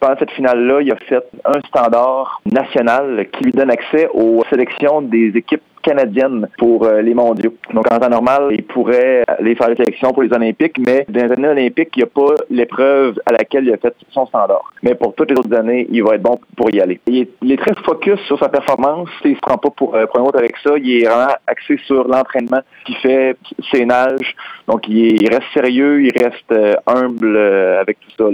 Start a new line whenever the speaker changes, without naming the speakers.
pendant cette finale-là, il a fait un standard national qui lui donne accès aux sélections des équipes canadiennes pour euh, les mondiaux. Donc, en temps normal, il pourrait aller faire les sélections pour les Olympiques, mais dans les années olympiques, il n'y a pas l'épreuve à laquelle il a fait son standard. Mais pour toutes les autres années, il va être bon pour y aller. Il est, très focus sur sa performance. Il ne se prend pas pour, euh, pour un autre avec ça. Il est vraiment axé sur l'entraînement qu'il fait, ses nages. Donc, il, reste sérieux, il reste euh, humble euh, avec tout ça.